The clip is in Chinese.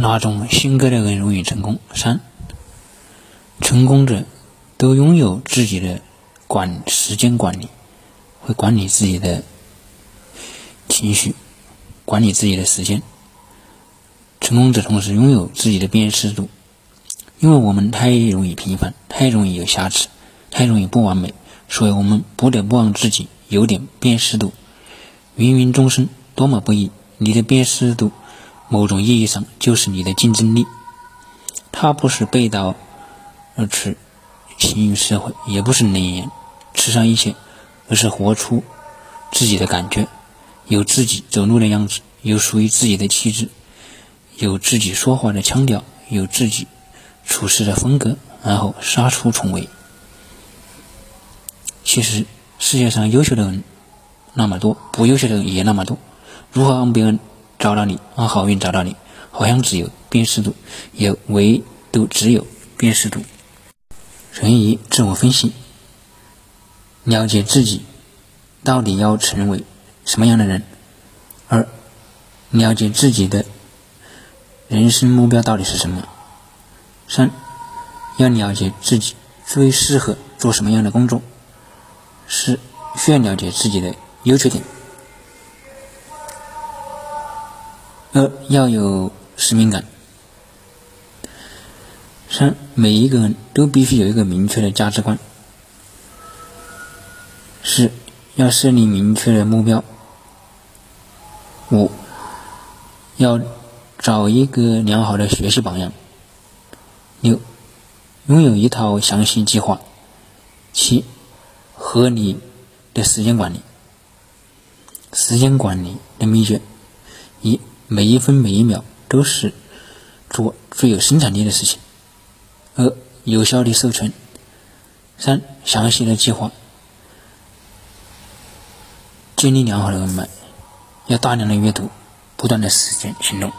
哪种性格的人容易成功？三，成功者都拥有自己的管时间管理，会管理自己的情绪，管理自己的时间。成功者同时拥有自己的辨识度，因为我们太容易平凡，太容易有瑕疵，太容易不完美，所以我们不得不让自己有点辨识度。芸芸众生多么不易，你的辨识度。某种意义上，就是你的竞争力。它不是背道而驰行于社会，也不是冷言吃上一切，而是活出自己的感觉，有自己走路的样子，有属于自己的气质，有自己说话的腔调，有自己处事的风格，然后杀出重围。其实世界上优秀的人那么多，不优秀的人也那么多，如何让别人？找到你，让好运找到你，好像只有辨识度，也唯独只有辨识度。人一自我分析，了解自己到底要成为什么样的人；二，了解自己的人生目标到底是什么；三，要了解自己最适合做什么样的工作；四，需要了解自己的优缺点。二要有使命感。三每一个人都必须有一个明确的价值观。四要设立明确的目标。五要找一个良好的学习榜样。六拥有一套详细计划。七合理的时间管理。时间管理的秘诀一。每一分每一秒都是做最有生产力的事情。二、有效的授权。三、详细的计划。建立良好的人脉，要大量的阅读，不断的实践行动。